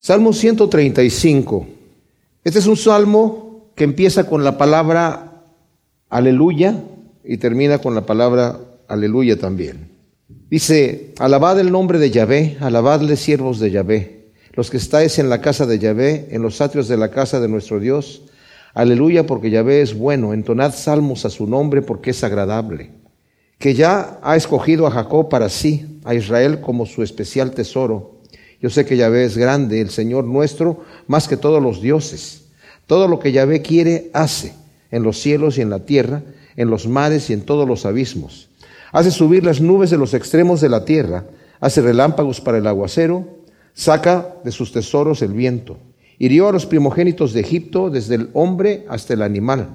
Salmo 135. Este es un salmo que empieza con la palabra aleluya y termina con la palabra aleluya también. Dice, alabad el nombre de Yahvé, alabadle siervos de Yahvé, los que estáis en la casa de Yahvé, en los atrios de la casa de nuestro Dios. Aleluya porque Yahvé es bueno, entonad salmos a su nombre porque es agradable. Que ya ha escogido a Jacob para sí, a Israel como su especial tesoro yo sé que Yahvé es grande, el Señor nuestro, más que todos los dioses. Todo lo que Yahvé quiere, hace, en los cielos y en la tierra, en los mares y en todos los abismos. Hace subir las nubes de los extremos de la tierra, hace relámpagos para el aguacero, saca de sus tesoros el viento. Hirió a los primogénitos de Egipto, desde el hombre hasta el animal.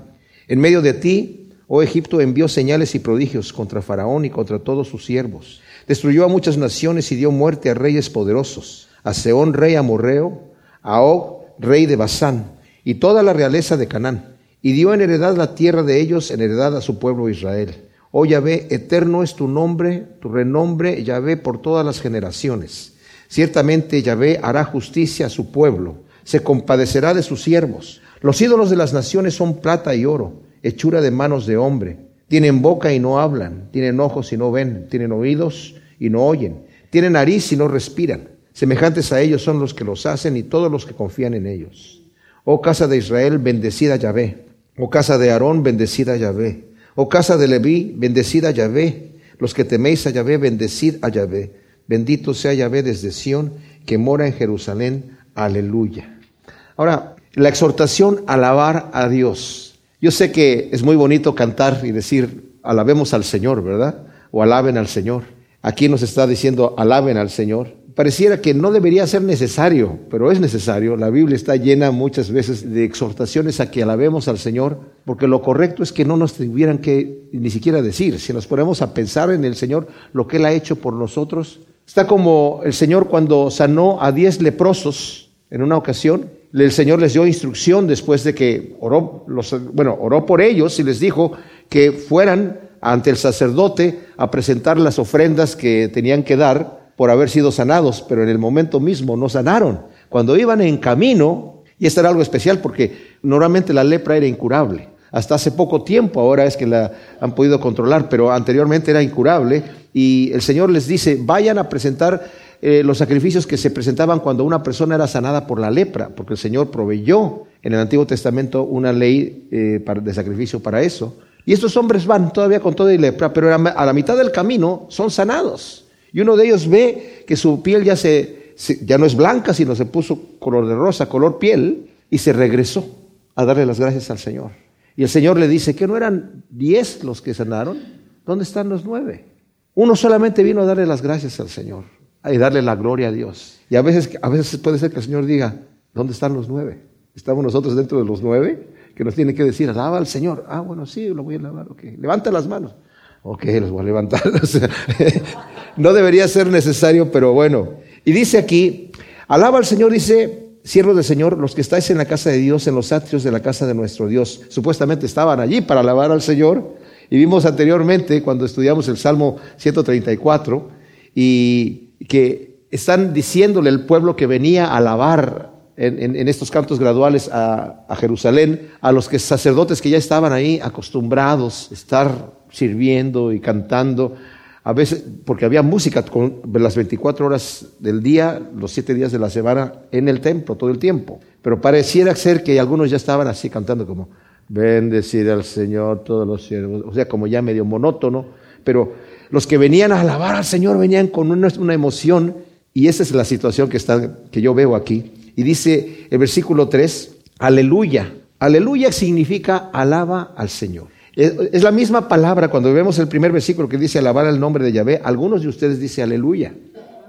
En medio de ti, oh Egipto, envió señales y prodigios contra Faraón y contra todos sus siervos. Destruyó a muchas naciones y dio muerte a reyes poderosos, a Seón, rey amorreo, a Og, rey de Basán, y toda la realeza de Canaán, y dio en heredad la tierra de ellos, en heredad a su pueblo Israel. Oh Yahvé, eterno es tu nombre, tu renombre, Yahvé, por todas las generaciones. Ciertamente Yahvé hará justicia a su pueblo, se compadecerá de sus siervos. Los ídolos de las naciones son plata y oro, hechura de manos de hombre. Tienen boca y no hablan, tienen ojos y no ven, tienen oídos y no oyen, tienen nariz y no respiran. Semejantes a ellos son los que los hacen y todos los que confían en ellos. Oh casa de Israel, bendecida Yahvé. Oh casa de Aarón, bendecida Yahvé. Oh casa de Leví, bendecida Yahvé. Los que teméis a Yahvé, bendecid a Yahvé. Bendito sea Yahvé desde Sión, que mora en Jerusalén. Aleluya. Ahora, la exhortación a alabar a Dios. Yo sé que es muy bonito cantar y decir, alabemos al Señor, ¿verdad? O alaben al Señor. Aquí nos está diciendo, alaben al Señor. Pareciera que no debería ser necesario, pero es necesario. La Biblia está llena muchas veces de exhortaciones a que alabemos al Señor, porque lo correcto es que no nos tuvieran que ni siquiera decir. Si nos ponemos a pensar en el Señor, lo que Él ha hecho por nosotros, está como el Señor cuando sanó a diez leprosos en una ocasión, el Señor les dio instrucción después de que oró, los, bueno, oró por ellos y les dijo que fueran ante el sacerdote a presentar las ofrendas que tenían que dar por haber sido sanados, pero en el momento mismo no sanaron. Cuando iban en camino, y esto era algo especial porque normalmente la lepra era incurable. Hasta hace poco tiempo ahora es que la han podido controlar, pero anteriormente era incurable. Y el Señor les dice, vayan a presentar eh, los sacrificios que se presentaban cuando una persona era sanada por la lepra, porque el Señor proveyó en el Antiguo Testamento una ley eh, de sacrificio para eso. Y estos hombres van todavía con toda y lepra, pero a la mitad del camino son sanados. Y uno de ellos ve que su piel ya, se, ya no es blanca, sino se puso color de rosa, color piel, y se regresó a darle las gracias al Señor. Y el Señor le dice, ¿que no eran diez los que sanaron? ¿Dónde están los nueve? Uno solamente vino a darle las gracias al Señor y darle la gloria a Dios. Y a veces, a veces puede ser que el Señor diga, ¿dónde están los nueve? ¿Estamos nosotros dentro de los nueve? Que nos tiene que decir, alaba al Señor. Ah, bueno, sí, lo voy a alabar. Ok, levanta las manos. Ok, los voy a levantar. no debería ser necesario, pero bueno. Y dice aquí, alaba al Señor, dice, siervos del Señor, los que estáis en la casa de Dios, en los atrios de la casa de nuestro Dios. Supuestamente estaban allí para alabar al Señor. Y vimos anteriormente, cuando estudiamos el Salmo 134, y que están diciéndole al pueblo que venía a alabar en, estos cantos graduales a, Jerusalén, a los que sacerdotes que ya estaban ahí acostumbrados a estar sirviendo y cantando, a veces, porque había música con las 24 horas del día, los 7 días de la semana en el templo todo el tiempo. Pero pareciera ser que algunos ya estaban así cantando como, bendecir al Señor todos los siervos, o sea, como ya medio monótono, pero los que venían a alabar al Señor venían con una, emoción y esa es la situación que, está, que yo veo aquí. Y dice el versículo 3, aleluya. Aleluya significa alaba al Señor. Es, la misma palabra cuando vemos el primer versículo que dice alabar el nombre de Yahvé. Algunos de ustedes dicen aleluya,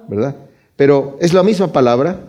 ¿verdad? Pero es la misma palabra.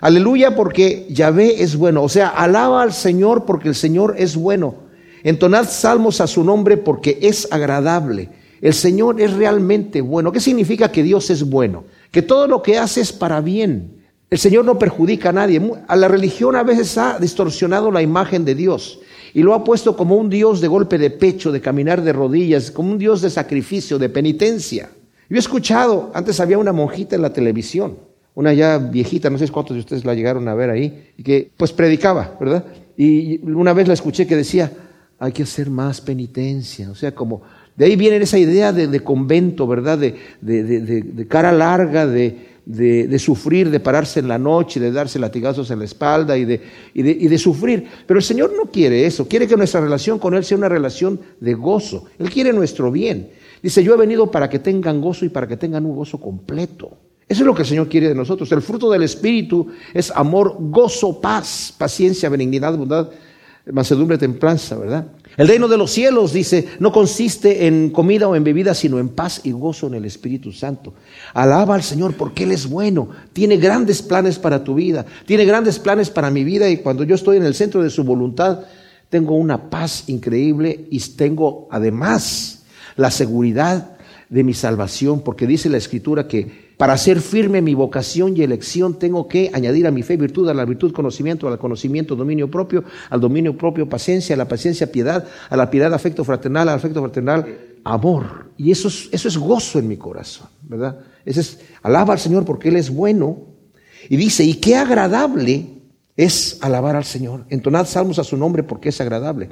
Aleluya porque Yahvé es bueno. O sea, alaba al Señor porque el Señor es bueno. Entonad salmos a su nombre porque es agradable. El Señor es realmente bueno. ¿Qué significa que Dios es bueno? Que todo lo que hace es para bien. El Señor no perjudica a nadie. A la religión a veces ha distorsionado la imagen de Dios y lo ha puesto como un Dios de golpe de pecho, de caminar de rodillas, como un Dios de sacrificio, de penitencia. Yo he escuchado, antes había una monjita en la televisión, una ya viejita, no sé cuántos de ustedes la llegaron a ver ahí, y que pues predicaba, ¿verdad? Y una vez la escuché que decía, hay que hacer más penitencia, o sea, como de ahí viene esa idea de, convento, ¿verdad? De, cara larga, de, sufrir, de pararse en la noche, de darse latigazos en la espalda y y de sufrir. Pero el Señor no quiere eso, quiere que nuestra relación con Él sea una relación de gozo. Él quiere nuestro bien. Dice, yo he venido para que tengan gozo y para que tengan un gozo completo. Eso es lo que el Señor quiere de nosotros. El fruto del Espíritu es amor, gozo, paz, paciencia, benignidad, bondad, mansedumbre, templanza, ¿verdad? El reino de los cielos, dice, no consiste en comida o en bebida, sino en paz y gozo en el Espíritu Santo. Alaba al Señor porque Él es bueno, tiene grandes planes para tu vida, tiene grandes planes para mi vida y cuando yo estoy en el centro de su voluntad, tengo una paz increíble y tengo además la seguridad de mi salvación, porque dice la Escritura que para hacer firme mi vocación y elección tengo que añadir a mi fe virtud, a la virtud conocimiento, al conocimiento dominio propio, al dominio propio paciencia, a la paciencia piedad, a la piedad afecto fraternal, al afecto fraternal amor. Y eso es, eso es gozo en mi corazón, ¿verdad? Ese es, alaba al Señor porque Él es bueno. Y dice, y qué agradable es alabar al Señor. Entonad salmos a su nombre porque es agradable.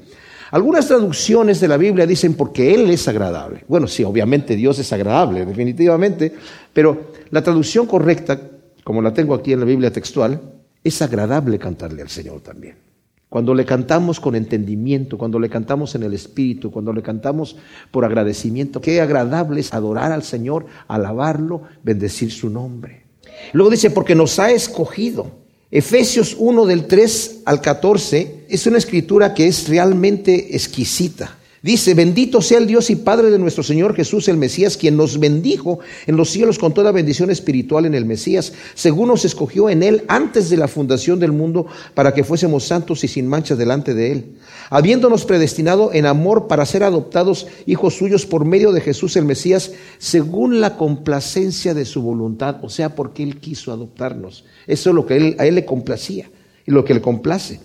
Algunas traducciones de la Biblia dicen porque Él es agradable. Bueno, sí, obviamente Dios es agradable, definitivamente, pero la traducción correcta, como la tengo aquí en la Biblia textual, es agradable cantarle al Señor también. Cuando le cantamos con entendimiento, cuando le cantamos en el Espíritu, cuando le cantamos por agradecimiento, qué agradable es adorar al Señor, alabarlo, bendecir su nombre. Luego dice, porque nos ha escogido Efesios 1 del 3 al 14 es una escritura que es realmente exquisita. Dice, bendito sea el Dios y Padre de nuestro Señor Jesús el Mesías, quien nos bendijo en los cielos con toda bendición espiritual en el Mesías, según nos escogió en Él antes de la fundación del mundo, para que fuésemos santos y sin mancha delante de Él, habiéndonos predestinado en amor para ser adoptados hijos suyos por medio de Jesús el Mesías, según la complacencia de su voluntad, o sea, porque Él quiso adoptarnos. Eso es lo que a Él le complacía y lo que le complace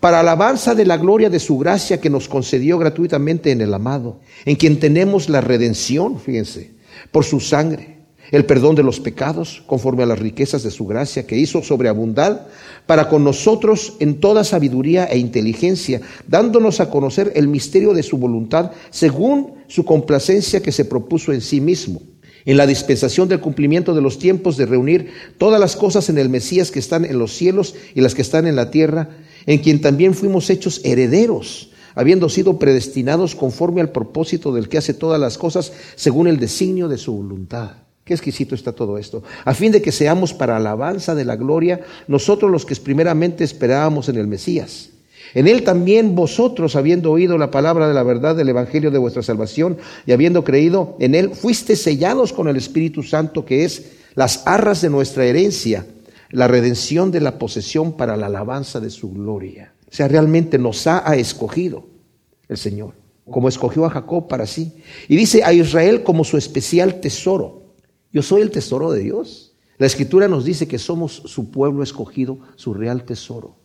para alabanza de la gloria de su gracia que nos concedió gratuitamente en el amado, en quien tenemos la redención, fíjense, por su sangre, el perdón de los pecados, conforme a las riquezas de su gracia, que hizo sobreabundar para con nosotros en toda sabiduría e inteligencia, dándonos a conocer el misterio de su voluntad, según su complacencia que se propuso en sí mismo en la dispensación del cumplimiento de los tiempos de reunir todas las cosas en el Mesías que están en los cielos y las que están en la tierra, en quien también fuimos hechos herederos, habiendo sido predestinados conforme al propósito del que hace todas las cosas según el designio de su voluntad. Qué exquisito está todo esto. A fin de que seamos para alabanza de la gloria nosotros los que primeramente esperábamos en el Mesías. En él también vosotros, habiendo oído la palabra de la verdad del Evangelio de vuestra salvación y habiendo creído en él, fuiste sellados con el Espíritu Santo, que es las arras de nuestra herencia la redención de la posesión para la alabanza de su gloria. O sea, realmente nos ha, escogido el Señor, como escogió a Jacob para sí. Y dice a Israel como su especial tesoro. Yo soy el tesoro de Dios. La escritura nos dice que somos su pueblo escogido, su real tesoro.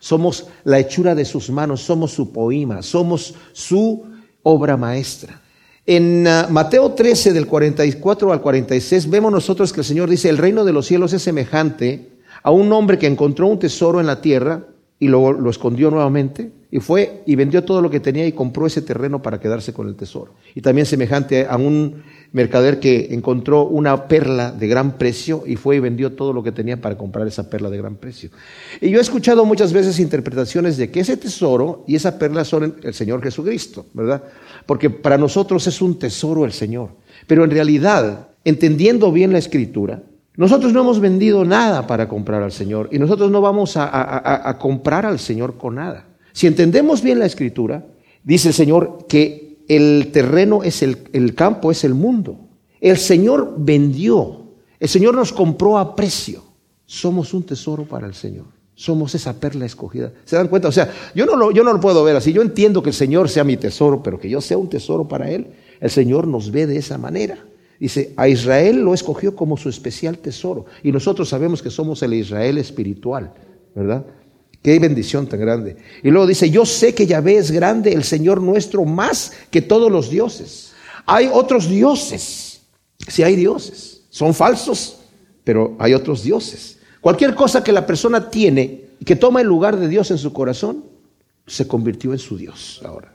Somos la hechura de sus manos, somos su poema, somos su obra maestra. En ah, Mateo 13, del 44 al 46, vemos nosotros que el Señor dice, el reino de los cielos es semejante a un hombre que encontró un tesoro en la tierra y lo, lo escondió nuevamente y fue y vendió todo lo que tenía y compró ese terreno para quedarse con el tesoro. Y también semejante a un mercader que encontró una perla de gran precio y fue y vendió todo lo que tenía para comprar esa perla de gran precio. Y yo he escuchado muchas veces interpretaciones de que ese tesoro y esa perla son el Señor Jesucristo, ¿verdad? Porque para nosotros es un tesoro el Señor. Pero en realidad, entendiendo bien la escritura, nosotros no hemos vendido nada para comprar al Señor y nosotros no vamos a, comprar al Señor con nada. Si entendemos bien la escritura, dice el Señor que el terreno es el, campo, es el mundo. El Señor vendió, el Señor nos compró a precio. Somos un tesoro para el Señor. Somos esa perla escogida. ¿Se dan cuenta? O sea, yo no, lo, yo no lo puedo ver así. Yo entiendo que el Señor sea mi tesoro, pero que yo sea un tesoro para Él. El Señor nos ve de esa manera. Dice, a Israel lo escogió como su especial tesoro. Y nosotros sabemos que somos el Israel espiritual, ¿verdad? Qué bendición tan grande. Y luego dice, yo sé que Yahvé es grande, el Señor nuestro, más que todos los dioses. Hay otros dioses, si hay dioses, son falsos, pero hay otros dioses. Cualquier cosa que la persona tiene que toma el lugar de Dios en su corazón, se convirtió en su Dios ahora.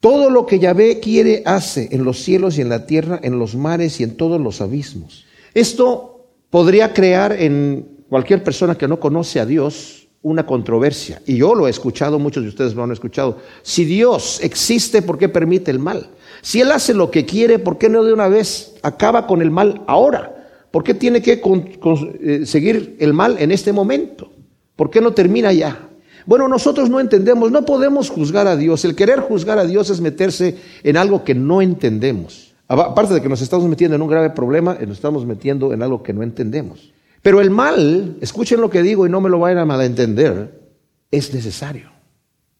Todo lo que Yahvé quiere hace en los cielos y en la tierra, en los mares y en todos los abismos. Esto podría crear en cualquier persona que no conoce a Dios una controversia. Y yo lo he escuchado, muchos de ustedes lo han escuchado. Si Dios existe, ¿por qué permite el mal? Si Él hace lo que quiere, ¿por qué no de una vez acaba con el mal ahora? ¿Por qué tiene que eh, seguir el mal en este momento? ¿Por qué no termina ya? Bueno, nosotros no entendemos, no podemos juzgar a Dios. El querer juzgar a Dios es meterse en algo que no entendemos. Aparte de que nos estamos metiendo en un grave problema, nos estamos metiendo en algo que no entendemos. Pero el mal, escuchen lo que digo y no me lo vayan a entender, es necesario.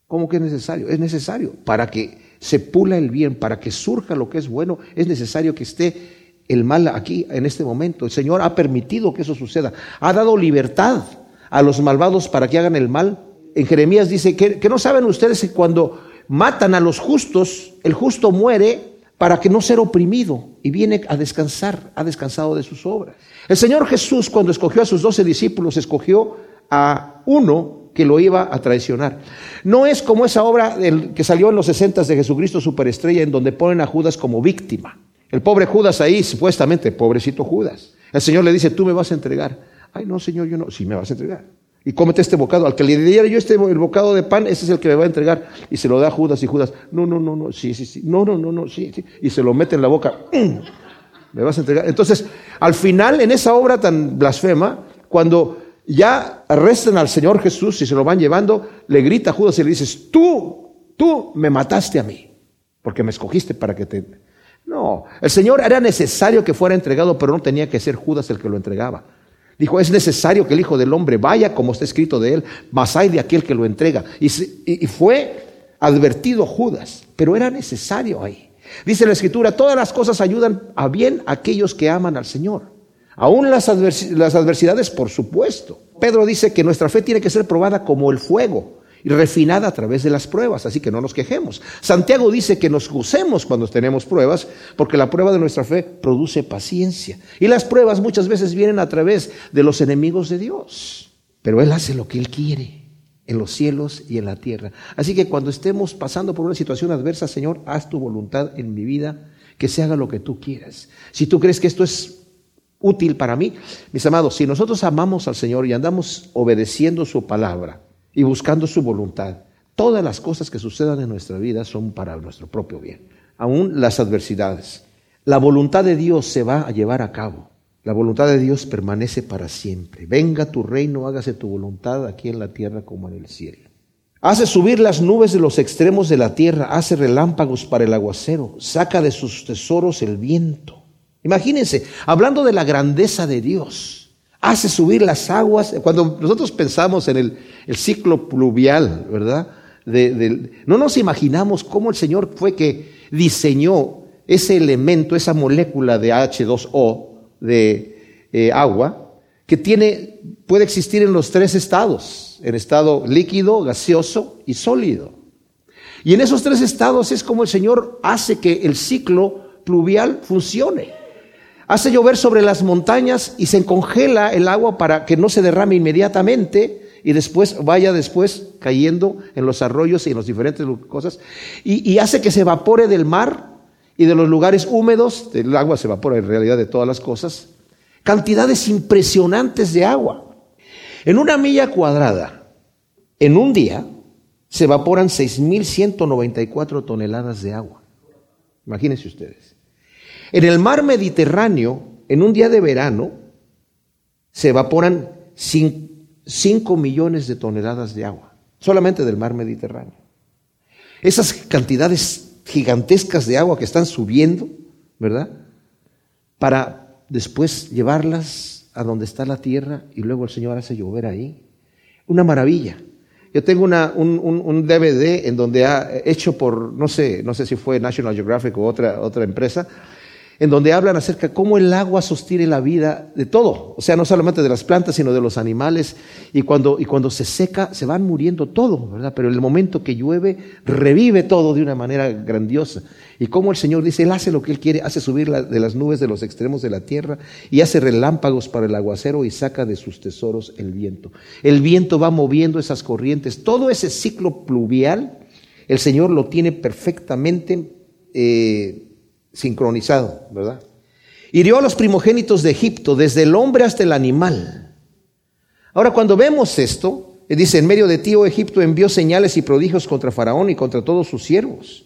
¿Cómo que es necesario? Es necesario para que se pula el bien, para que surja lo que es bueno, es necesario que esté el mal aquí en este momento. El Señor ha permitido que eso suceda, ha dado libertad a los malvados para que hagan el mal. En Jeremías dice que, no saben ustedes que cuando matan a los justos, el justo muere para que no ser oprimido y viene a descansar, ha descansado de sus obras. El Señor Jesús cuando escogió a sus doce discípulos, escogió a uno que lo iba a traicionar. No es como esa obra que salió en los sesentas de Jesucristo Superestrella, en donde ponen a Judas como víctima. El pobre Judas ahí, supuestamente, pobrecito Judas. El Señor le dice, tú me vas a entregar. Ay, no, Señor, yo no. Sí, me vas a entregar. Y cómete este bocado. Al que le diera yo este el bocado de pan, ese es el que me va a entregar. Y se lo da a Judas y Judas, no, no, no, no, sí, sí, sí. No, no, no, no, sí, sí. Y se lo mete en la boca. ¡Mm! Me vas a entregar. Entonces, al final, en esa obra tan blasfema, cuando ya arrestan al Señor Jesús y se lo van llevando, le grita a Judas y le dices, tú, tú me mataste a mí, porque me escogiste para que te... No, el Señor era necesario que fuera entregado, pero no tenía que ser Judas el que lo entregaba. Dijo, es necesario que el Hijo del Hombre vaya como está escrito de él, mas hay de aquel que lo entrega. Y, fue advertido Judas, pero era necesario ahí. Dice la Escritura, todas las cosas ayudan a bien a aquellos que aman al Señor. Aún las adversidades, por supuesto. Pedro dice que nuestra fe tiene que ser probada como el fuego y refinada a través de las pruebas, así que no nos quejemos. Santiago dice que nos gocemos cuando tenemos pruebas, porque la prueba de nuestra fe produce paciencia. Y las pruebas muchas veces vienen a través de los enemigos de Dios, pero Él hace lo que Él quiere en los cielos y en la tierra. Así que cuando estemos pasando por una situación adversa, Señor, haz tu voluntad en mi vida, que se haga lo que tú quieras. Si tú crees que esto es útil para mí, mis amados, si nosotros amamos al Señor y andamos obedeciendo su palabra, y buscando su voluntad. Todas las cosas que sucedan en nuestra vida son para nuestro propio bien, aún las adversidades. La voluntad de Dios se va a llevar a cabo. La voluntad de Dios permanece para siempre. Venga tu reino, hágase tu voluntad aquí en la tierra como en el cielo. Hace subir las nubes de los extremos de la tierra, hace relámpagos para el aguacero, saca de sus tesoros el viento. Imagínense, hablando de la grandeza de Dios, hace subir las aguas. Cuando nosotros pensamos en el, ciclo pluvial, ¿verdad? no nos imaginamos cómo el Señor fue que diseñó ese elemento, esa molécula de H2O, de eh, agua, que tiene, puede existir en los tres estados, en estado líquido, gaseoso y sólido. Y en esos tres estados es como el Señor hace que el ciclo pluvial funcione hace llover sobre las montañas y se congela el agua para que no se derrame inmediatamente y después vaya después cayendo en los arroyos y en las diferentes cosas y, y, hace que se evapore del mar y de los lugares húmedos, el agua se evapora en realidad de todas las cosas, cantidades impresionantes de agua. En una milla cuadrada, en un día, se evaporan 6.194 toneladas de agua. Imagínense ustedes. En el mar Mediterráneo, en un día de verano, se evaporan 5 millones de toneladas de agua, solamente del mar Mediterráneo. Esas cantidades gigantescas de agua que están subiendo, ¿verdad? Para después llevarlas a donde está la tierra y luego el Señor hace llover ahí. Una maravilla. Yo tengo un, un, DVD en donde ha hecho por, no sé, no sé si fue National Geographic o otra, otra empresa, en donde hablan acerca de cómo el agua sostiene la vida de todo, o sea, no solamente de las plantas, sino de los animales, y cuando, y cuando se seca se van muriendo todo, ¿verdad? Pero en el momento que llueve, revive todo de una manera grandiosa. Y como el Señor dice, Él hace lo que Él quiere, hace subir de las nubes de los extremos de la tierra, y hace relámpagos para el aguacero y saca de sus tesoros el viento. El viento va moviendo esas corrientes, todo ese ciclo pluvial, el Señor lo tiene perfectamente. Eh, sincronizado, ¿verdad? Hirió a los primogénitos de Egipto, desde el hombre hasta el animal. Ahora, cuando vemos esto, dice, en medio de ti, oh Egipto, envió señales y prodigios contra Faraón y contra todos sus siervos.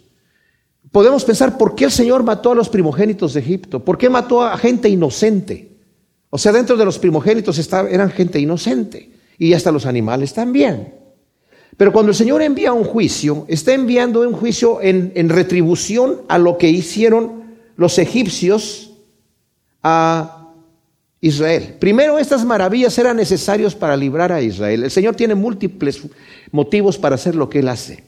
Podemos pensar, ¿por qué el Señor mató a los primogénitos de Egipto? ¿Por qué mató a gente inocente? O sea, dentro de los primogénitos eran gente inocente y hasta los animales también. Pero cuando el Señor envía un juicio, está enviando un juicio en, retribución a lo que hicieron los egipcios a Israel. Primero, estas maravillas eran necesarias para librar a Israel. El Señor tiene múltiples motivos para hacer lo que Él hace.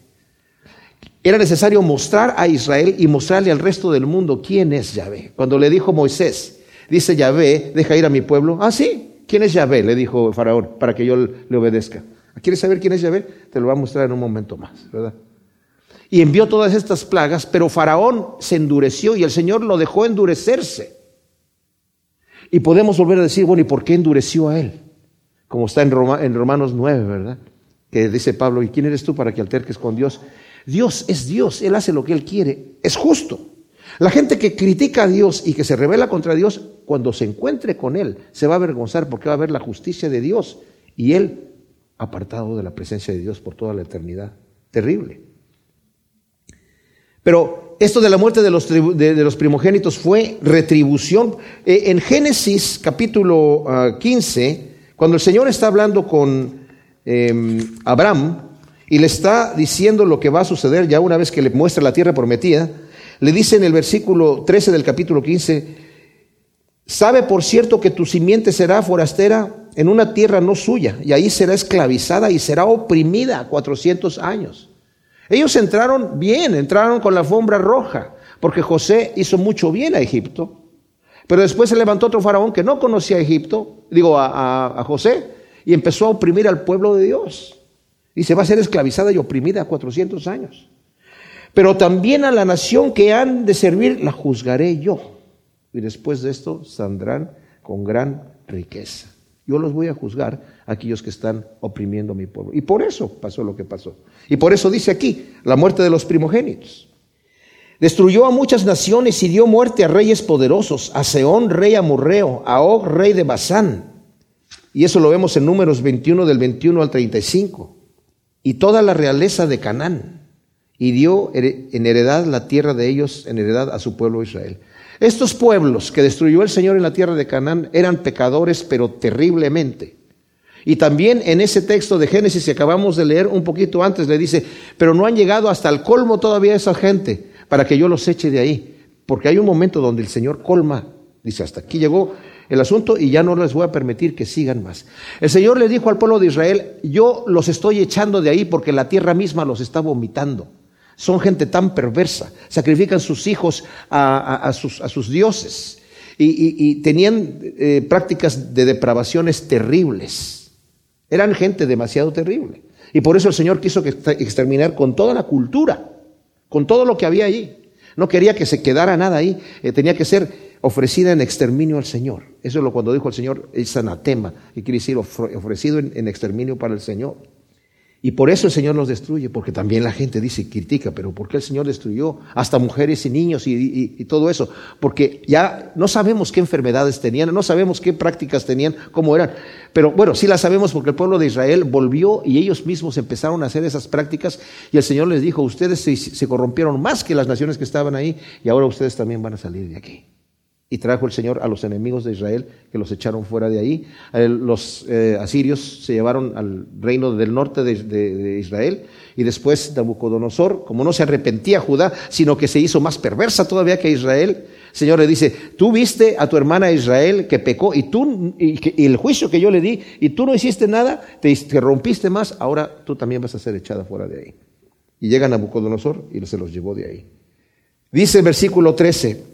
Era necesario mostrar a Israel y mostrarle al resto del mundo quién es Yahvé. Cuando le dijo Moisés, dice Yahvé, deja ir a mi pueblo. Ah, sí, ¿quién es Yahvé? Le dijo Faraón, para que yo le obedezca. ¿Quieres saber quién es Yahvé? Te lo voy a mostrar en un momento más, ¿verdad? y envió todas estas plagas, pero Faraón se endureció y el Señor lo dejó endurecerse. Y podemos volver a decir, bueno, ¿y por qué endureció a él? Como está en, en Romanos 9, ¿verdad? Que dice Pablo, ¿y quién eres tú para que alterques con Dios? Dios es Dios, Él hace lo que Él quiere, es justo. La gente que critica a Dios y que se revela contra Dios, cuando se encuentre con Él, se va a avergonzar porque va a ver la justicia de Dios y Él apartado de la presencia de Dios por toda la eternidad. Terrible. Pero esto de la muerte de los, de, los primogénitos fue retribución. Eh, en Génesis capítulo 15, ah, cuando el Señor está hablando con em, Abraham y le está diciendo lo que va a suceder ya una vez que le muestra la tierra prometida, le dice en el versículo 13 del capítulo 15, sabe por cierto que tu simiente será forastera en una tierra no suya, y ahí será esclavizada y será oprimida 400 años. Ellos entraron bien, entraron con la alfombra roja, porque José hizo mucho bien a Egipto. Pero después se levantó otro faraón que no conocía a Egipto, digo a, José, y empezó a oprimir al pueblo de Dios. Y se va a ser esclavizada y oprimida 400 años. Pero también a la nación que han de servir la juzgaré yo. Y después de esto saldrán con gran riqueza. Yo los voy a juzgar a aquellos que están oprimiendo a mi pueblo. Y por eso pasó lo que pasó. Y por eso dice aquí, la muerte de los primogénitos. Destruyó a muchas naciones y dio muerte a reyes poderosos, a Seón, rey amorreo, a Og, rey de Basán. Y eso lo vemos en números 21 del 21 al 35. Y toda la realeza de Canaán. Y dio en heredad la tierra de ellos, en heredad a su pueblo Israel. Estos pueblos que destruyó el Señor en la tierra de Canaán eran pecadores, pero terriblemente. Y también en ese texto de Génesis que acabamos de leer un poquito antes le dice, pero no han llegado hasta el colmo todavía esa gente para que yo los eche de ahí. Porque hay un momento donde el Señor colma. Dice, hasta aquí llegó el asunto y ya no les voy a permitir que sigan más. El Señor le dijo al pueblo de Israel, yo los estoy echando de ahí porque la tierra misma los está vomitando. Son gente tan perversa, sacrifican sus hijos a, sus, dioses y, tenían eh, prácticas de depravaciones terribles. Eran gente demasiado terrible. Y por eso el Señor quiso exterminar con toda la cultura, con todo lo que había allí. No quería que se quedara nada ahí, eh, tenía que ser ofrecida en exterminio al Señor. Eso es lo cuando dijo el Señor, es anatema, y quiere decir ofrecido en exterminio para el Señor. Y por eso el Señor los destruye, porque también la gente dice, critica, pero ¿por qué el Señor destruyó hasta mujeres y niños y, todo eso? Porque ya no sabemos qué enfermedades tenían, no sabemos qué prácticas tenían, cómo eran. Pero bueno, sí las sabemos porque el pueblo de Israel volvió y ellos mismos empezaron a hacer esas prácticas y el Señor les dijo, ustedes se corrompieron más que las naciones que estaban ahí y ahora ustedes también van a salir de aquí. Y trajo el Señor a los enemigos de Israel que los echaron fuera de ahí. Los eh, asirios se llevaron al reino del norte de, Israel y después Nabucodonosor, como no se arrepentía Judá, sino que se hizo más perversa todavía que Israel, el Señor le dice, tú viste a tu hermana Israel que pecó y tú, y, el juicio que yo le di, y tú no hiciste nada, te, te rompiste más, ahora tú también vas a ser echada fuera de ahí. Y llega Nabucodonosor y se los llevó de ahí. Dice el versículo 13,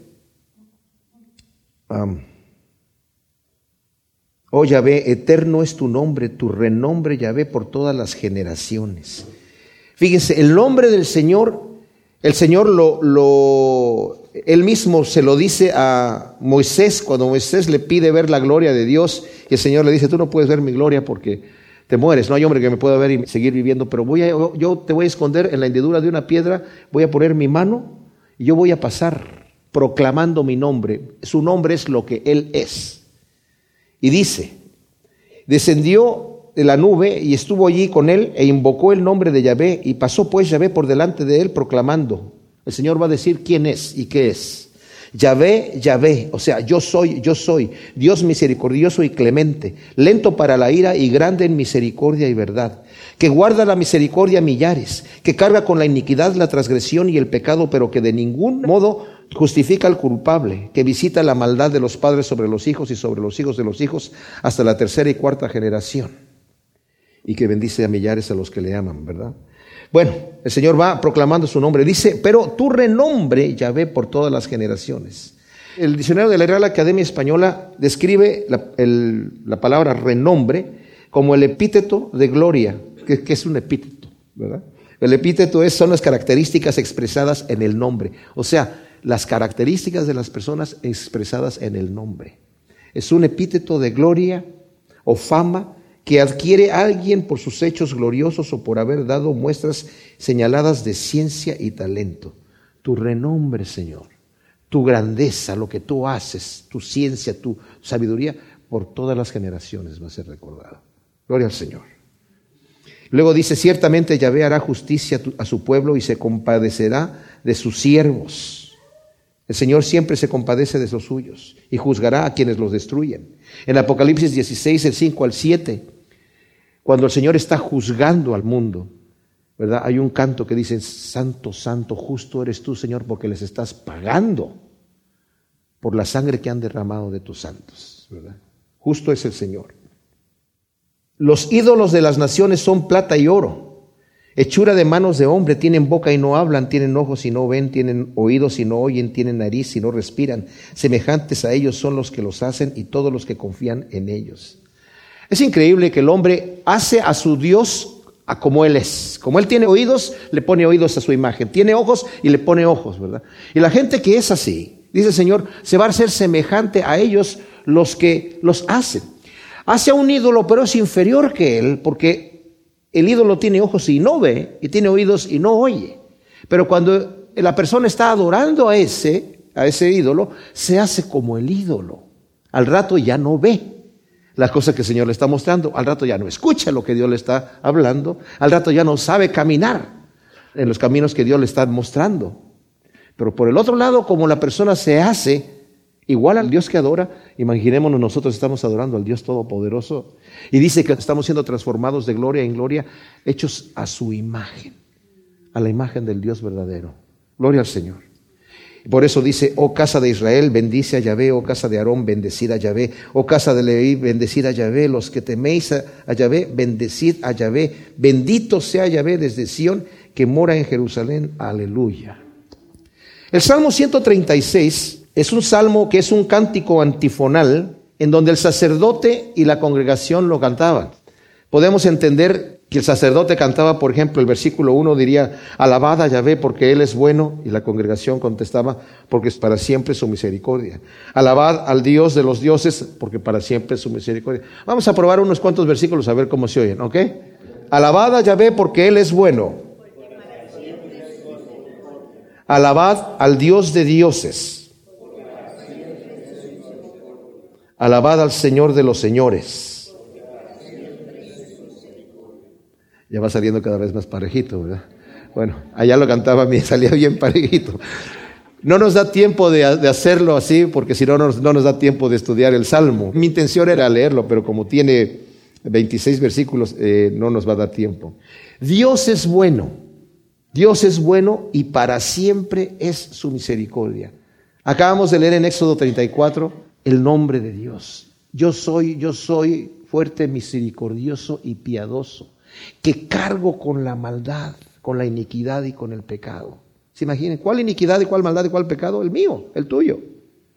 oh Yahvé, eterno es tu nombre, tu renombre Yahvé por todas las generaciones. Fíjense, el nombre del Señor, el Señor lo, lo, él mismo se lo dice a Moisés cuando Moisés le pide ver la gloria de Dios y el Señor le dice, tú no puedes ver mi gloria porque te mueres, no hay hombre que me pueda ver y seguir viviendo, pero voy a, yo te voy a esconder en la hendidura de una piedra, voy a poner mi mano y yo voy a pasar proclamando mi nombre. Su nombre es lo que Él es. Y dice, descendió de la nube y estuvo allí con él e invocó el nombre de Yahvé y pasó pues Yahvé por delante de él proclamando. El Señor va a decir quién es y qué es. Yahvé, Yahvé, o sea, yo soy, yo soy, Dios misericordioso y clemente, lento para la ira y grande en misericordia y verdad, que guarda la misericordia millares, que carga con la iniquidad la transgresión y el pecado, pero que de ningún modo justifica al culpable, que visita la maldad de los padres sobre los hijos y sobre los hijos de los hijos hasta la tercera y cuarta generación, y que bendice a millares a los que le aman, ¿verdad? Bueno, el Señor va proclamando su nombre. Dice, pero tu renombre, ve por todas las generaciones. El diccionario de la Real Academia Española describe la, palabra renombre como el epíteto de gloria, que, es un epíteto, ¿verdad? El epíteto es, son las características expresadas en el nombre, o sea, las características de las personas expresadas en el nombre. Es un epíteto de gloria o fama que adquiere alguien por sus hechos gloriosos o por haber dado muestras señaladas de ciencia y talento. Tu renombre, Señor, tu grandeza, lo que tú haces, tu ciencia, tu sabiduría, por todas las generaciones va a ser recordado. Gloria al Señor. Luego dice, ciertamente Yahvé hará justicia a su pueblo y se compadecerá de sus siervos. El Señor siempre se compadece de los suyos y juzgará a quienes los destruyen. En Apocalipsis 16, el 5 al 7, cuando el Señor está juzgando al mundo, ¿verdad? Hay un canto que dice, Santo, Santo, justo eres tú, Señor, porque les estás pagando por la sangre que han derramado de tus santos. Justo es el Señor. Los ídolos de las naciones son plata y oro Hechura de manos de hombre, tienen boca y no hablan, tienen ojos y no ven, tienen oídos y no oyen, tienen nariz y no respiran. Semejantes a ellos son los que los hacen y todos los que confían en ellos. Es increíble que el hombre hace a su Dios a como Él es. Como Él tiene oídos, le pone oídos a su imagen. Tiene ojos y le pone ojos, ¿verdad? Y la gente que es así, dice el Señor, se va a hacer semejante a ellos los que los hacen. Hace a un ídolo, pero es inferior que Él, porque el ídolo tiene ojos y no ve, y tiene oídos y no oye. Pero cuando la persona está adorando a ese, a ese ídolo, se hace como el ídolo. Al rato ya no ve las cosas que el Señor le está mostrando, al rato ya no escucha lo que Dios le está hablando, al rato ya no sabe caminar en los caminos que Dios le está mostrando. Pero por el otro lado, como la persona se hace igual al Dios que adora, imaginémonos nosotros estamos adorando al Dios Todopoderoso. Y dice que estamos siendo transformados de gloria en gloria, hechos a su imagen, a la imagen del Dios verdadero. Gloria al Señor. Por eso dice, oh casa de Israel, bendice a Yahvé, oh casa de Aarón, bendecid a Yahvé, oh casa de Leví, bendecid a Yahvé, los que teméis a Yahvé, bendecid a Yahvé, bendito sea Yahvé desde Sión, que mora en Jerusalén, aleluya. El Salmo 136 es un salmo que es un cántico antifonal en donde el sacerdote y la congregación lo cantaban. Podemos entender que el sacerdote cantaba, por ejemplo, el versículo 1 diría, alabada Yahvé porque Él es bueno, y la congregación contestaba, porque es para siempre su misericordia. Alabad al Dios de los dioses, porque para siempre es su misericordia. Vamos a probar unos cuantos versículos a ver cómo se oyen, ¿ok? Alabad a Yahvé porque Él es bueno. Alabad al Dios de dioses. Alabad al Señor de los señores. Ya va saliendo cada vez más parejito, ¿verdad? Bueno, allá lo cantaba a mí, salía bien parejito. No nos da tiempo de, hacerlo así, porque si no, no, nos da tiempo de estudiar el Salmo. Mi intención era leerlo, pero como tiene 26 versículos, eh, no nos va a dar tiempo. Dios es bueno, Dios es bueno y para siempre es su misericordia. Acabamos de leer en Éxodo 34 el nombre de Dios. Yo soy, yo soy fuerte, misericordioso y piadoso, que cargo con la maldad, con la iniquidad y con el pecado. ¿Se imaginen? ¿Cuál iniquidad y cuál maldad y cuál pecado? El mío, el tuyo.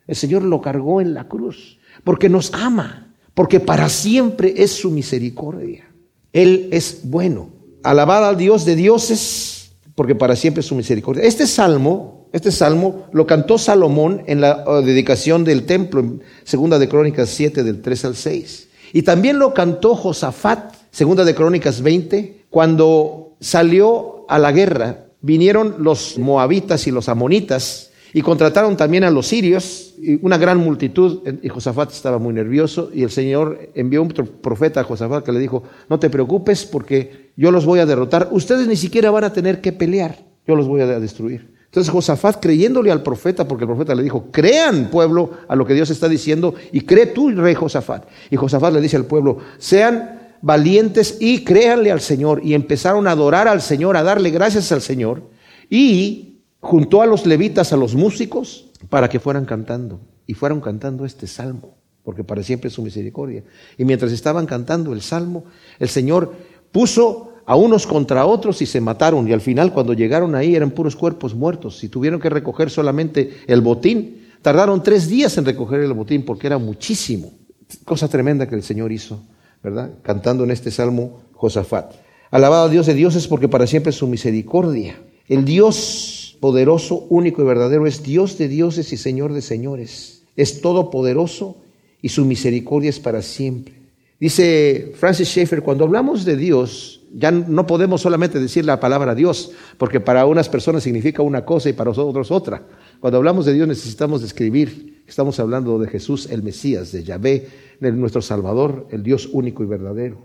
El Señor lo cargó en la cruz, porque nos ama, porque para siempre es su misericordia. Él es bueno. Alabad al Dios de dioses, porque para siempre es su misericordia. Este salmo, este salmo lo cantó Salomón en la uh, dedicación del templo, en segunda de Crónicas 7, del 3 al 6. Y también lo cantó Josafat, segunda de Crónicas 20, cuando salió a la guerra, vinieron los moabitas y los amonitas y contrataron también a los sirios, y una gran multitud, y Josafat estaba muy nervioso, y el Señor envió un profeta a Josafat que le dijo, no te preocupes porque yo los voy a derrotar, ustedes ni siquiera van a tener que pelear, yo los voy a destruir. Entonces Josafat, creyéndole al profeta, porque el profeta le dijo, crean pueblo a lo que Dios está diciendo, y cree tú, rey Josafat. Y Josafat le dice al pueblo, sean valientes y créanle al Señor. Y empezaron a adorar al Señor, a darle gracias al Señor. Y juntó a los levitas, a los músicos, para que fueran cantando. Y fueron cantando este salmo, porque para siempre es su misericordia. Y mientras estaban cantando el salmo, el Señor puso a unos contra otros y se mataron. Y al final, cuando llegaron ahí, eran puros cuerpos muertos. Y tuvieron que recoger solamente el botín. Tardaron tres días en recoger el botín porque era muchísimo. Cosa tremenda que el Señor hizo, ¿verdad? Cantando en este salmo Josafat. Alabado Dios de dioses porque para siempre es su misericordia. El Dios poderoso, único y verdadero, es Dios de dioses y Señor de señores. Es todopoderoso y su misericordia es para siempre. Dice Francis Schaeffer, cuando hablamos de Dios, ya no podemos solamente decir la palabra Dios, porque para unas personas significa una cosa y para otros otra. Cuando hablamos de Dios necesitamos describir, estamos hablando de Jesús, el Mesías, de Yahvé, nuestro Salvador, el Dios único y verdadero.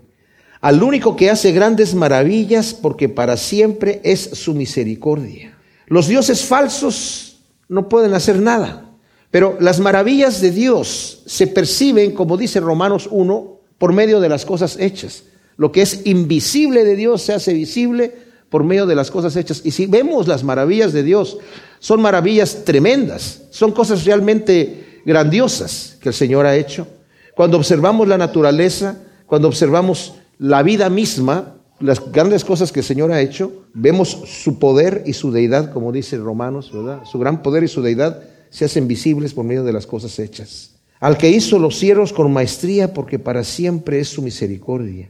Al único que hace grandes maravillas, porque para siempre es su misericordia. Los dioses falsos no pueden hacer nada, pero las maravillas de Dios se perciben, como dice Romanos 1, por medio de las cosas hechas. Lo que es invisible de Dios se hace visible por medio de las cosas hechas. Y si vemos las maravillas de Dios, son maravillas tremendas, son cosas realmente grandiosas que el Señor ha hecho. Cuando observamos la naturaleza, cuando observamos la vida misma, las grandes cosas que el Señor ha hecho, vemos su poder y su deidad, como dice Romanos, ¿verdad? Su gran poder y su deidad se hacen visibles por medio de las cosas hechas. Al que hizo los cielos con maestría, porque para siempre es su misericordia.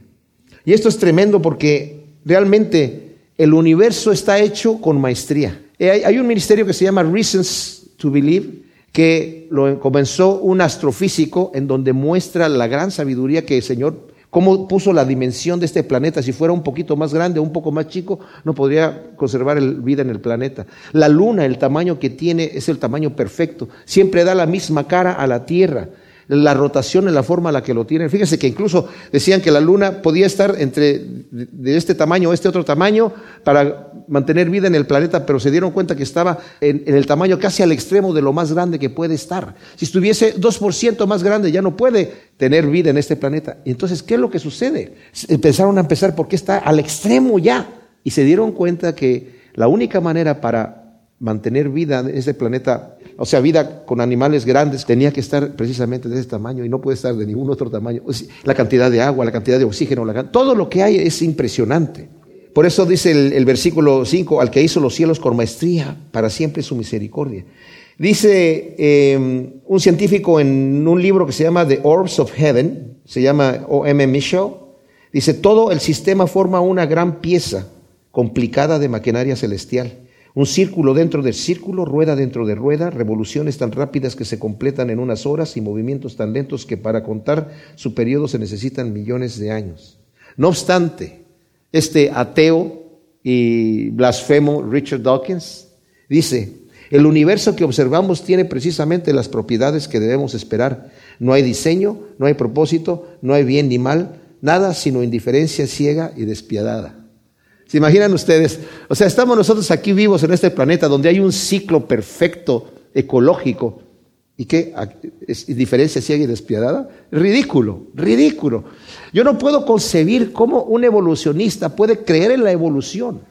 Y esto es tremendo porque realmente el universo está hecho con maestría. Eh, hay un ministerio que se llama Reasons to Believe, que lo comenzó un astrofísico en donde muestra la gran sabiduría que el Señor cómo puso la dimensión de este planeta. Si fuera un poquito más grande o un poco más chico, no podría conservar vida en el planeta. La luna, el tamaño que tiene, es el tamaño perfecto. Siempre da la misma cara a la Tierra la rotación en la forma en la que lo tienen. Fíjense que incluso decían que la luna podía estar entre de este tamaño o este otro tamaño para mantener vida en el planeta, pero se dieron cuenta que estaba en, el tamaño casi al extremo de lo más grande que puede estar. Si estuviese 2% más grande, ya no puede tener vida en este planeta. Entonces, ¿qué es lo que sucede? Empezaron a empezar porque está al extremo ya. Y se dieron cuenta que la única manera para mantener vida en este planeta o sea, vida con animales grandes, tenía que estar precisamente de ese tamaño y no puede estar de ningún otro tamaño. La cantidad de agua, la cantidad de oxígeno, todo lo que hay es impresionante. Por eso dice el, versículo 5, al que hizo los cielos con maestría, para siempre su misericordia. Dice em, un científico en un libro que se llama The Orbs of Heaven, se llama O.M. Michel, dice, todo el sistema forma una gran pieza complicada de maquinaria celestial un círculo dentro del círculo, rueda dentro de rueda, revoluciones tan rápidas que se completan en unas horas y movimientos tan lentos que para contar su periodo se necesitan millones de años. No obstante, este ateo y blasfemo Richard Dawkins dice, el universo que observamos tiene precisamente las propiedades que debemos esperar. No hay diseño, no hay propósito, no hay bien ni mal, nada sino indiferencia ciega y despiadada. ¿Se imaginan ustedes? O sea, estamos nosotros aquí vivos en este planeta donde hay un ciclo perfecto ecológico. ¿Y qué? ¿Es diferencia ciega y despiadada? Ridículo, ridículo. Yo no puedo concebir cómo un evolucionista puede creer en la evolución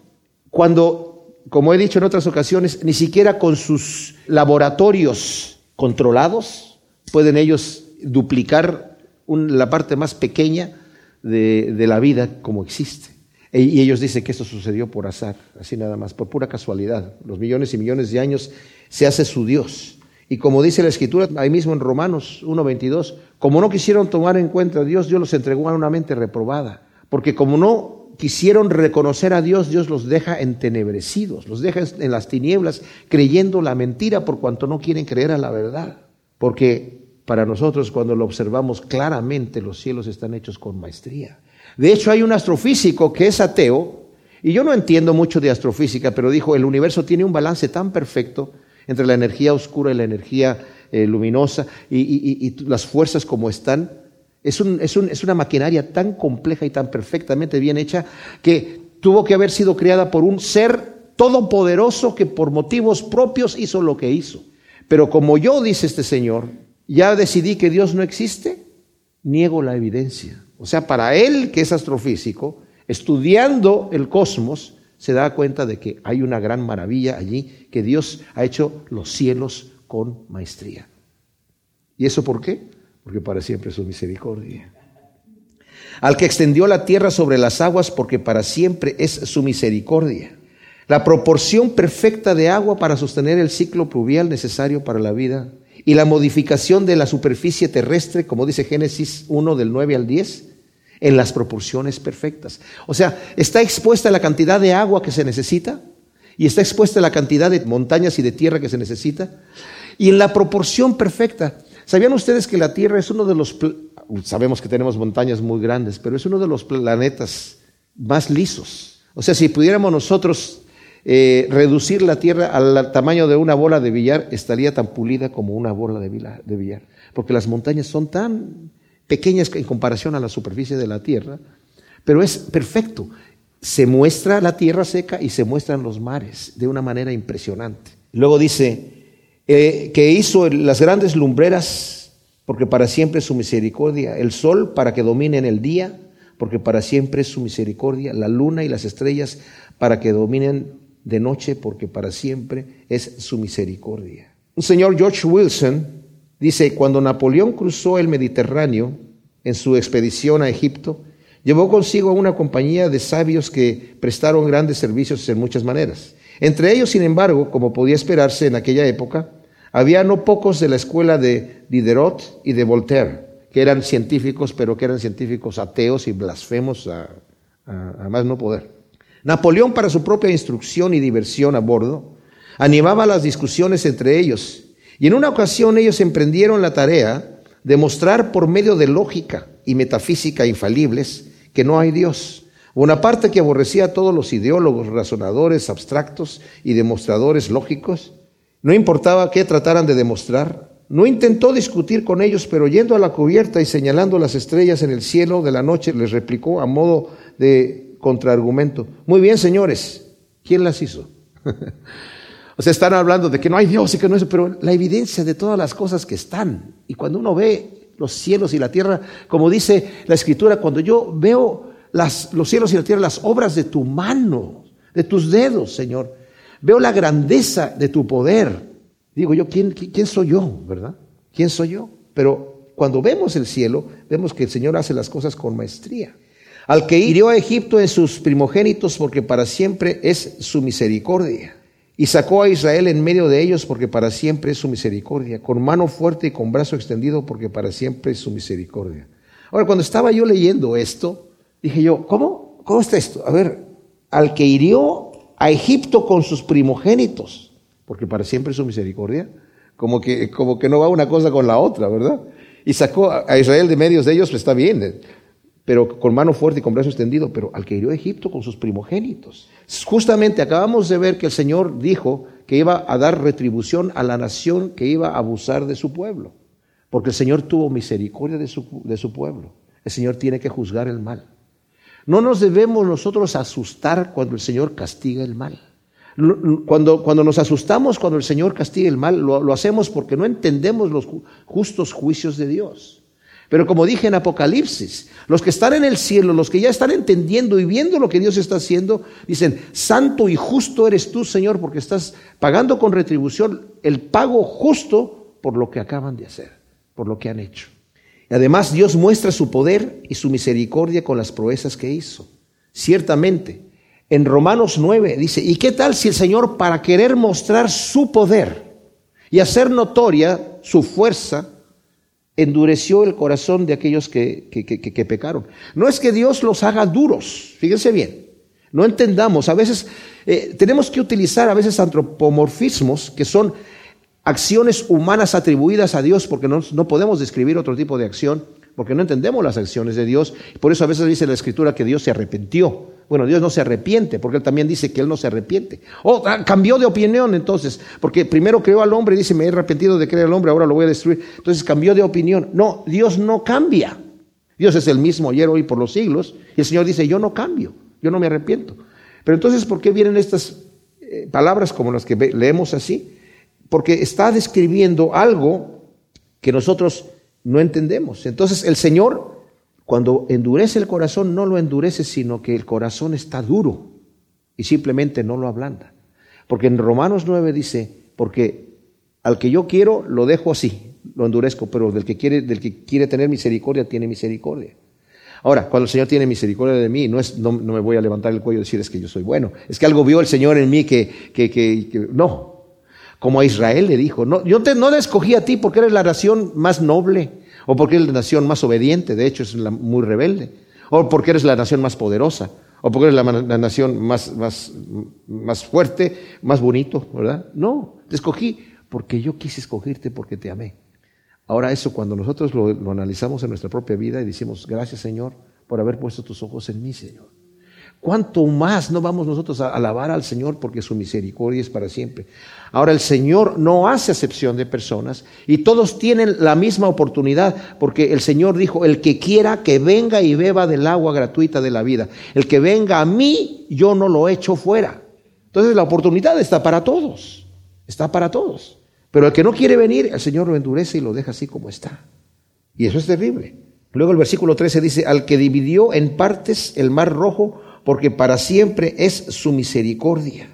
cuando, como he dicho en otras ocasiones, ni siquiera con sus laboratorios controlados pueden ellos duplicar la parte más pequeña de la vida como existe. Y ellos dicen que esto sucedió por azar, así nada más, por pura casualidad. Los millones y millones de años se hace su Dios. Y como dice la escritura ahí mismo en Romanos 1.22, como no quisieron tomar en cuenta a Dios, Dios los entregó a una mente reprobada. Porque como no quisieron reconocer a Dios, Dios los deja entenebrecidos, los deja en las tinieblas creyendo la mentira por cuanto no quieren creer a la verdad. Porque para nosotros cuando lo observamos claramente los cielos están hechos con maestría. De hecho hay un astrofísico que es ateo, y yo no entiendo mucho de astrofísica, pero dijo, el universo tiene un balance tan perfecto entre la energía oscura y la energía eh, luminosa y, las fuerzas como están. Es, es una maquinaria tan compleja y tan perfectamente bien hecha que tuvo que haber sido creada por un ser todopoderoso que por motivos propios hizo lo que hizo. Pero como yo, dice este señor, ya decidí que Dios no existe, niego la evidencia. O sea, para él, que es astrofísico, estudiando el cosmos, se da cuenta de que hay una gran maravilla allí, que Dios ha hecho los cielos con maestría. ¿Y eso por qué? Porque para siempre es su misericordia. Al que extendió la tierra sobre las aguas, porque para siempre es su misericordia. La proporción perfecta de agua para sostener el ciclo pluvial necesario para la vida y la modificación de la superficie terrestre, como dice Génesis 1 del 9 al 10, en las proporciones perfectas. O sea, está expuesta la cantidad de agua que se necesita y está expuesta la cantidad de montañas y de tierra que se necesita y en la proporción perfecta. ¿Sabían ustedes que la Tierra es uno de los, sabemos que tenemos montañas muy grandes, pero es uno de los planetas más lisos? O sea, si pudiéramos nosotros eh, reducir la Tierra al tamaño de una bola de billar, estaría tan pulida como una bola de billar, porque las montañas son tan pequeñas en comparación a la superficie de la tierra, pero es perfecto. Se muestra la tierra seca y se muestran los mares de una manera impresionante. Luego dice eh, que hizo las grandes lumbreras porque para siempre es su misericordia, el sol para que domine en el día, porque para siempre es su misericordia, la luna y las estrellas para que dominen de noche, porque para siempre es su misericordia. Un señor George Wilson Dice, cuando Napoleón cruzó el Mediterráneo en su expedición a Egipto, llevó consigo a una compañía de sabios que prestaron grandes servicios en muchas maneras. Entre ellos, sin embargo, como podía esperarse en aquella época, había no pocos de la escuela de Diderot y de Voltaire, que eran científicos, pero que eran científicos ateos y blasfemos a, a más no poder. Napoleón, para su propia instrucción y diversión a bordo, animaba las discusiones entre ellos y en una ocasión ellos emprendieron la tarea de mostrar por medio de lógica y metafísica infalibles que no hay Dios. Una parte que aborrecía a todos los ideólogos, razonadores, abstractos y demostradores lógicos. No importaba qué trataran de demostrar. No intentó discutir con ellos, pero yendo a la cubierta y señalando las estrellas en el cielo de la noche, les replicó a modo de contraargumento. Muy bien, señores, ¿quién las hizo? O están hablando de que no hay Dios y que no es, pero la evidencia de todas las cosas que están. Y cuando uno ve los cielos y la tierra, como dice la escritura, cuando yo veo las, los cielos y la tierra, las obras de tu mano, de tus dedos, Señor, veo la grandeza de tu poder. Digo yo, ¿quién, quién soy yo, verdad? ¿Quién soy yo? Pero cuando vemos el cielo, vemos que el Señor hace las cosas con maestría. Al que hirió a Egipto en sus primogénitos, porque para siempre es su misericordia y sacó a Israel en medio de ellos porque para siempre es su misericordia, con mano fuerte y con brazo extendido porque para siempre es su misericordia. Ahora, cuando estaba yo leyendo esto, dije yo, ¿cómo? ¿Cómo está esto? A ver, al que hirió a Egipto con sus primogénitos, porque para siempre es su misericordia, como que, como que no va una cosa con la otra, ¿verdad? Y sacó a Israel de medio de ellos, pues está bien, pero con mano fuerte y con brazo extendido, pero al que hirió Egipto con sus primogénitos. Justamente acabamos de ver que el Señor dijo que iba a dar retribución a la nación que iba a abusar de su pueblo, porque el Señor tuvo misericordia de su, de su pueblo. El Señor tiene que juzgar el mal. No nos debemos nosotros asustar cuando el Señor castiga el mal. Cuando, cuando nos asustamos cuando el Señor castiga el mal, lo, lo hacemos porque no entendemos los justos juicios de Dios. Pero como dije en Apocalipsis, los que están en el cielo, los que ya están entendiendo y viendo lo que Dios está haciendo, dicen, santo y justo eres tú, Señor, porque estás pagando con retribución el pago justo por lo que acaban de hacer, por lo que han hecho. Y además Dios muestra su poder y su misericordia con las proezas que hizo. Ciertamente, en Romanos 9 dice, ¿y qué tal si el Señor para querer mostrar su poder y hacer notoria su fuerza, endureció el corazón de aquellos que, que, pecaron. No es que Dios los haga duros, fíjense bien, no entendamos, a veces eh, tenemos que utilizar a veces antropomorfismos que son acciones humanas atribuidas a Dios porque no, no podemos describir otro tipo de acción porque no entendemos las acciones de Dios. Por eso a veces dice la Escritura que Dios se arrepintió. Bueno, Dios no se arrepiente, porque Él también dice que Él no se arrepiente. Oh, ah, cambió de opinión entonces, porque primero creó al hombre y dice, me he arrepentido de creer al hombre, ahora lo voy a destruir. Entonces cambió de opinión. No, Dios no cambia. Dios es el mismo ayer, hoy, por los siglos. Y el Señor dice, yo no cambio, yo no me arrepiento. Pero entonces, ¿por qué vienen estas eh, palabras como las que leemos así? Porque está describiendo algo que nosotros no entendemos. Entonces el Señor, cuando endurece el corazón, no lo endurece, sino que el corazón está duro y simplemente no lo ablanda. Porque en Romanos 9 dice, porque al que yo quiero lo dejo así, lo endurezco, pero del que quiere, del que quiere tener misericordia, tiene misericordia. Ahora, cuando el Señor tiene misericordia de mí, no, es, no, me voy a levantar el cuello y decir es que yo soy bueno, es que algo vio el Señor en mí que, que, que, no, como a Israel le dijo, no, yo te, no escogí a ti porque eres la nación más noble, o porque eres la nación más obediente, de hecho es la, muy rebelde, o porque eres la nación más poderosa, o porque eres la, nación más, más, más fuerte, más bonito, ¿verdad? No, te escogí porque yo quise escogerte porque te amé. Ahora eso cuando nosotros lo, lo analizamos en nuestra propia vida y decimos, gracias Señor por haber puesto tus ojos en mí, Señor. ¿Cuánto más no vamos nosotros a alabar al Señor porque su misericordia es para siempre? Ahora el Señor no hace acepción de personas y todos tienen la misma oportunidad porque el Señor dijo, el que quiera que venga y beba del agua gratuita de la vida, el que venga a mí, yo no lo echo fuera. Entonces la oportunidad está para todos, está para todos. Pero el que no quiere venir, el Señor lo endurece y lo deja así como está. Y eso es terrible. Luego el versículo 13 dice, al que dividió en partes el mar rojo, porque para siempre es su misericordia.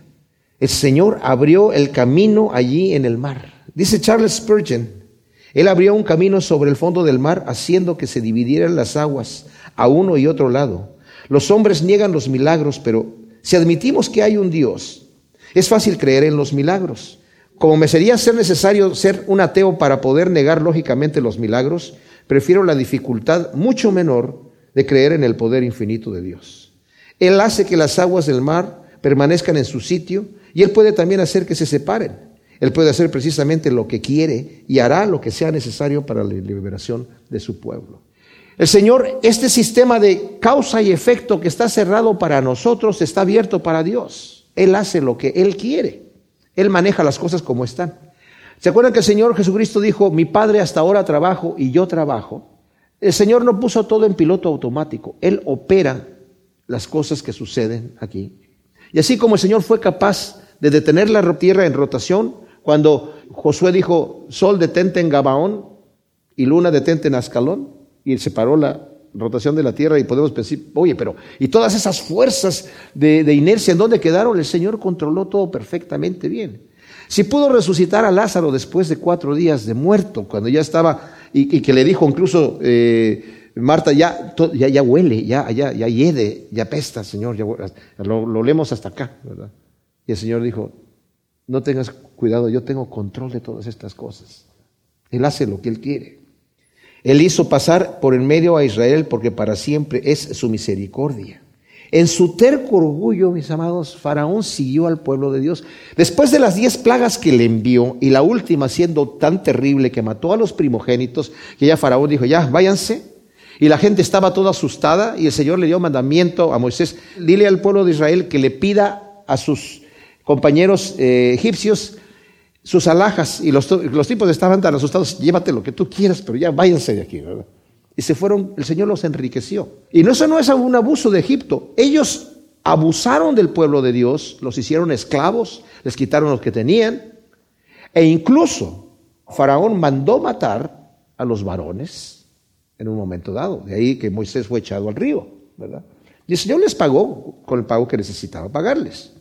El Señor abrió el camino allí en el mar. Dice Charles Spurgeon, Él abrió un camino sobre el fondo del mar, haciendo que se dividieran las aguas a uno y otro lado. Los hombres niegan los milagros, pero si admitimos que hay un Dios, es fácil creer en los milagros. Como me sería ser necesario ser un ateo para poder negar lógicamente los milagros, prefiero la dificultad mucho menor de creer en el poder infinito de Dios. Él hace que las aguas del mar permanezcan en su sitio y Él puede también hacer que se separen. Él puede hacer precisamente lo que quiere y hará lo que sea necesario para la liberación de su pueblo. El Señor, este sistema de causa y efecto que está cerrado para nosotros, está abierto para Dios. Él hace lo que Él quiere. Él maneja las cosas como están. ¿Se acuerdan que el Señor Jesucristo dijo, mi Padre hasta ahora trabajo y yo trabajo? El Señor no puso todo en piloto automático. Él opera las cosas que suceden aquí. Y así como el Señor fue capaz de detener la tierra en rotación, cuando Josué dijo, Sol detente en Gabaón y Luna detente en Ascalón, y separó la rotación de la tierra y podemos decir, oye, pero, ¿y todas esas fuerzas de, de inercia en dónde quedaron? El Señor controló todo perfectamente bien. Si pudo resucitar a Lázaro después de cuatro días de muerto, cuando ya estaba, y, que le dijo incluso, eh, Marta ya, ya, huele, ya, ya, ya hiede, ya pesta, Señor, ya, lo, lo leemos hasta acá, ¿verdad? Y el Señor dijo, no tengas cuidado, yo tengo control de todas estas cosas. Él hace lo que Él quiere. Él hizo pasar por en medio a Israel porque para siempre es su misericordia. En su terco orgullo, mis amados, Faraón siguió al pueblo de Dios. Después de las diez plagas que le envió, y la última siendo tan terrible que mató a los primogénitos, que ya Faraón dijo, ya váyanse, y la gente estaba toda asustada y el Señor le dio mandamiento a Moisés, dile al pueblo de Israel que le pida a sus compañeros eh, egipcios sus alhajas y los, los, tipos estaban tan asustados, llévate lo que tú quieras, pero ya váyanse de aquí. Y se fueron, el Señor los enriqueció. Y no, eso no es un abuso de Egipto. Ellos abusaron del pueblo de Dios, los hicieron esclavos, les quitaron lo que tenían, e incluso Faraón mandó matar a los varones en un momento dado. De ahí que Moisés fue echado al río, ¿verdad? Y el Señor les pagó con el pago que necesitaba pagarles.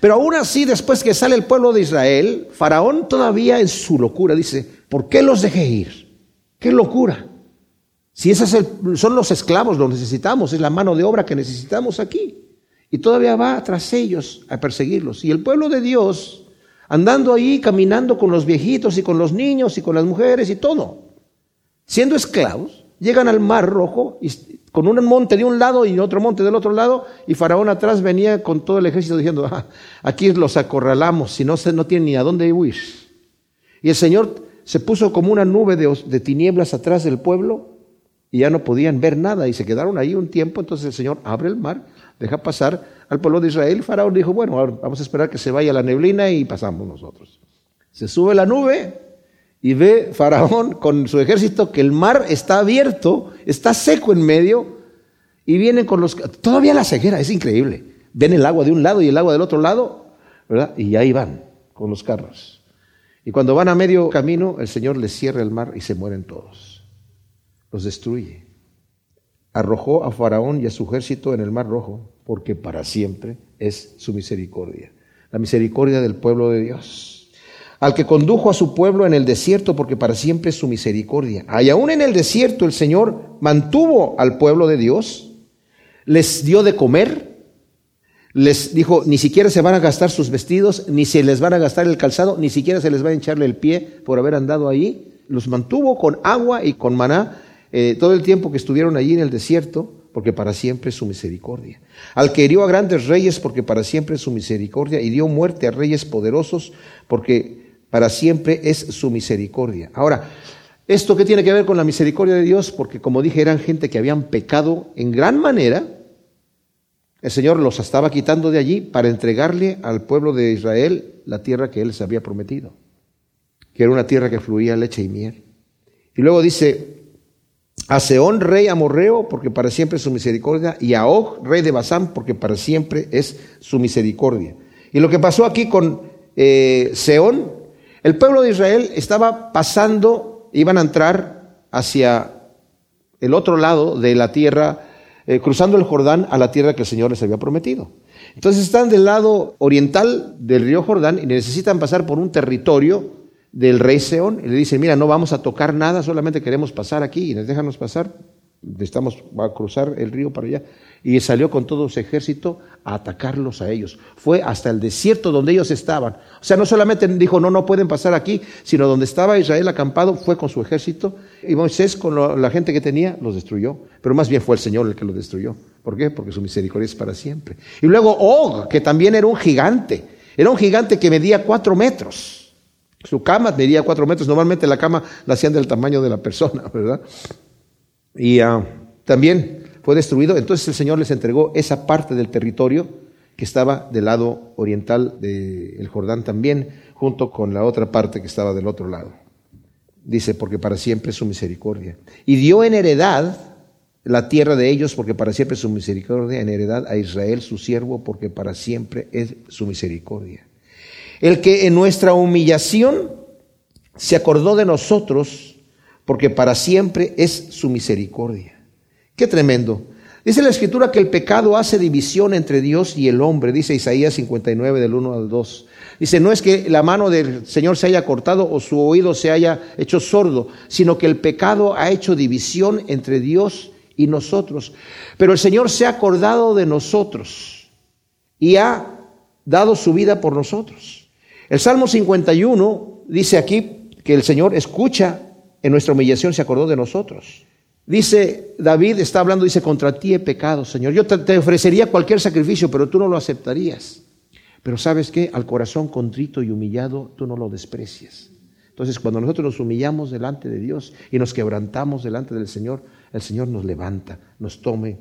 Pero aún así, después que sale el pueblo de Israel, Faraón todavía en su locura dice, ¿por qué los dejé ir? ¿Qué locura? Si esos son los esclavos, los necesitamos, es la mano de obra que necesitamos aquí. Y todavía va tras ellos a perseguirlos. Y el pueblo de Dios, andando ahí, caminando con los viejitos y con los niños y con las mujeres y todo. Siendo esclavos, llegan al mar rojo y con un monte de un lado y otro monte del otro lado, y Faraón atrás venía con todo el ejército diciendo, ah, aquí los acorralamos, si no, no tienen ni a dónde huir. Y el Señor se puso como una nube de, tinieblas atrás del pueblo y ya no podían ver nada y se quedaron ahí un tiempo, entonces el Señor abre el mar, deja pasar al pueblo de Israel, Faraón dijo, bueno, vamos a esperar que se vaya la neblina y pasamos nosotros. Se sube la nube y ve Faraón con su ejército que el mar está abierto, está seco en medio y vienen con los... Todavía la ceguera, es increíble. Ven el agua de un lado y el agua del otro lado, ¿verdad? Y ahí van con los carros. Y cuando van a medio camino, el Señor les cierra el mar y se mueren todos. Los destruye. Arrojó a Faraón y a su ejército en el mar rojo porque para siempre es su misericordia. La misericordia del pueblo de Dios. Al que condujo a su pueblo en el desierto, porque para siempre es su misericordia. Y aún en el desierto el Señor mantuvo al pueblo de Dios, les dio de comer, les dijo, ni siquiera se van a gastar sus vestidos, ni se les van a gastar el calzado, ni siquiera se les va a hincharle el pie por haber andado allí. Los mantuvo con agua y con maná eh, todo el tiempo que estuvieron allí en el desierto porque para siempre es su misericordia. Al que hirió a grandes reyes, porque para siempre es su misericordia, y dio muerte a reyes poderosos, porque para siempre es su misericordia. Ahora, ¿esto qué tiene que ver con la misericordia de Dios? Porque como dije, eran gente que habían pecado en gran manera. El Señor los estaba quitando de allí para entregarle al pueblo de Israel la tierra que Él les había prometido, que era una tierra que fluía leche y miel. Y luego dice, a Seón, rey amorreo, porque para siempre es su misericordia, y a Og, rey de Basán, porque para siempre es su misericordia. Y lo que pasó aquí con eh, Seón, el pueblo de Israel estaba pasando, iban a entrar hacia el otro lado de la tierra, eh, cruzando el Jordán a la tierra que el Señor les había prometido. Entonces están del lado oriental del río Jordán y necesitan pasar por un territorio del rey Seón y le dice, mira, no vamos a tocar nada, solamente queremos pasar aquí y déjanos pasar, estamos a cruzar el río para allá. Y salió con todo su ejército a atacarlos a ellos. Fue hasta el desierto donde ellos estaban. O sea, no solamente dijo, no, no pueden pasar aquí, sino donde estaba Israel acampado, fue con su ejército. Y Moisés, con la gente que tenía, los destruyó. Pero más bien fue el Señor el que los destruyó. ¿Por qué? Porque su misericordia es para siempre. Y luego Og, que también era un gigante. Era un gigante que medía cuatro metros. Su cama medía cuatro metros. Normalmente la cama la hacían del tamaño de la persona, ¿verdad? Y ah, también fue destruido. Entonces el Señor les entregó esa parte del territorio que estaba del lado oriental del Jordán también, junto con la otra parte que estaba del otro lado. Dice, porque para siempre es su misericordia. Y dio en heredad la tierra de ellos, porque para siempre es su misericordia, en heredad a Israel, su siervo, porque para siempre es su misericordia el que en nuestra humillación se acordó de nosotros, porque para siempre es su misericordia. Qué tremendo. Dice la escritura que el pecado hace división entre Dios y el hombre, dice Isaías 59 del 1 al 2. Dice, no es que la mano del Señor se haya cortado o su oído se haya hecho sordo, sino que el pecado ha hecho división entre Dios y nosotros. Pero el Señor se ha acordado de nosotros y ha dado su vida por nosotros. El Salmo 51 dice aquí que el Señor escucha en nuestra humillación, se acordó de nosotros. Dice David, está hablando, dice, contra ti he pecado, Señor. Yo te, ofrecería cualquier sacrificio, pero tú no lo aceptarías. Pero sabes qué, al corazón contrito y humillado, tú no lo desprecias. Entonces, cuando nosotros nos humillamos delante de Dios y nos quebrantamos delante del Señor, el Señor nos levanta, nos tome.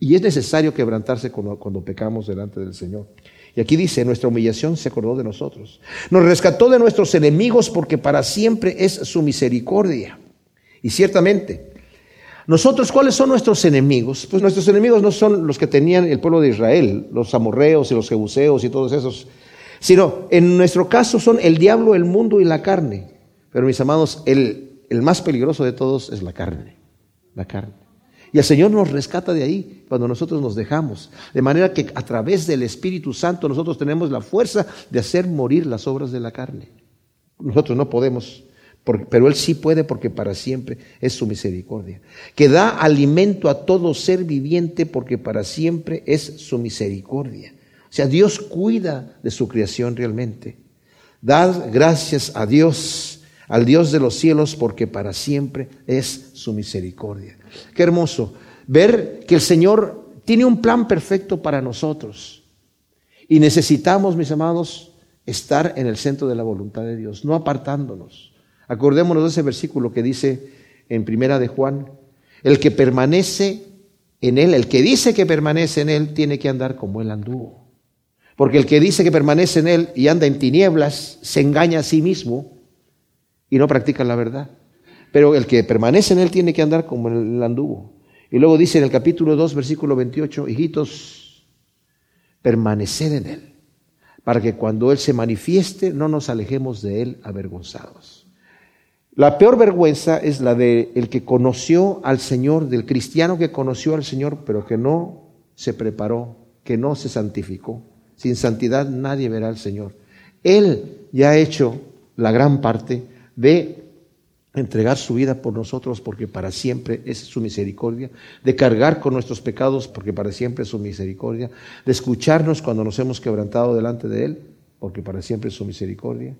Y es necesario quebrantarse cuando pecamos delante del Señor. Y aquí dice, nuestra humillación se acordó de nosotros. Nos rescató de nuestros enemigos porque para siempre es su misericordia. Y ciertamente, nosotros, ¿cuáles son nuestros enemigos? Pues nuestros enemigos no son los que tenían el pueblo de Israel, los amorreos y los jebuseos y todos esos, sino en nuestro caso son el diablo, el mundo y la carne. Pero mis amados, el, el más peligroso de todos es la carne, la carne. Y el Señor nos rescata de ahí cuando nosotros nos dejamos. De manera que a través del Espíritu Santo nosotros tenemos la fuerza de hacer morir las obras de la carne. Nosotros no podemos, pero Él sí puede porque para siempre es su misericordia. Que da alimento a todo ser viviente porque para siempre es su misericordia. O sea, Dios cuida de su creación realmente. Dad gracias a Dios, al Dios de los cielos, porque para siempre es su misericordia. Qué hermoso ver que el Señor tiene un plan perfecto para nosotros. Y necesitamos, mis amados, estar en el centro de la voluntad de Dios, no apartándonos. Acordémonos de ese versículo que dice en Primera de Juan, el que permanece en él, el que dice que permanece en él, tiene que andar como él anduvo. Porque el que dice que permanece en él y anda en tinieblas, se engaña a sí mismo y no practica la verdad. Pero el que permanece en él tiene que andar como él anduvo. Y luego dice en el capítulo 2, versículo 28, hijitos, permaneced en él, para que cuando él se manifieste no nos alejemos de él avergonzados. La peor vergüenza es la de el que conoció al Señor, del cristiano que conoció al Señor, pero que no se preparó, que no se santificó. Sin santidad nadie verá al Señor. Él ya ha hecho la gran parte de entregar su vida por nosotros porque para siempre es su misericordia, de cargar con nuestros pecados porque para siempre es su misericordia, de escucharnos cuando nos hemos quebrantado delante de Él porque para siempre es su misericordia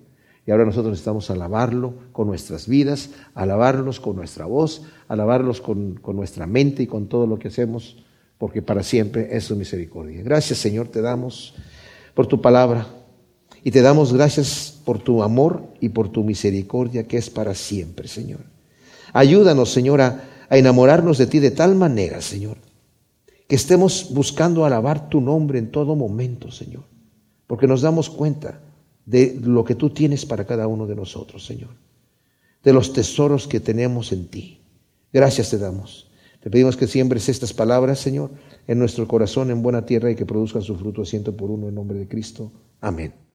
y ahora nosotros necesitamos alabarlo con nuestras vidas, alabarlos con nuestra voz, alabarlos con, con, nuestra mente y con todo lo que hacemos, porque para siempre es su misericordia. Gracias Señor, te damos por tu palabra y te damos gracias por tu amor y por tu misericordia que es para siempre, Señor. Ayúdanos, Señor, a, a enamorarnos de ti de tal manera, Señor, que estemos buscando alabar tu nombre en todo momento, Señor, porque nos damos cuenta de lo que tú tienes para cada uno de nosotros, Señor, de los tesoros que tenemos en ti. Gracias te damos. Te pedimos que siembres estas palabras, Señor, en nuestro corazón, en buena tierra y que produzcan su fruto ciento por uno en nombre de Cristo. Amén.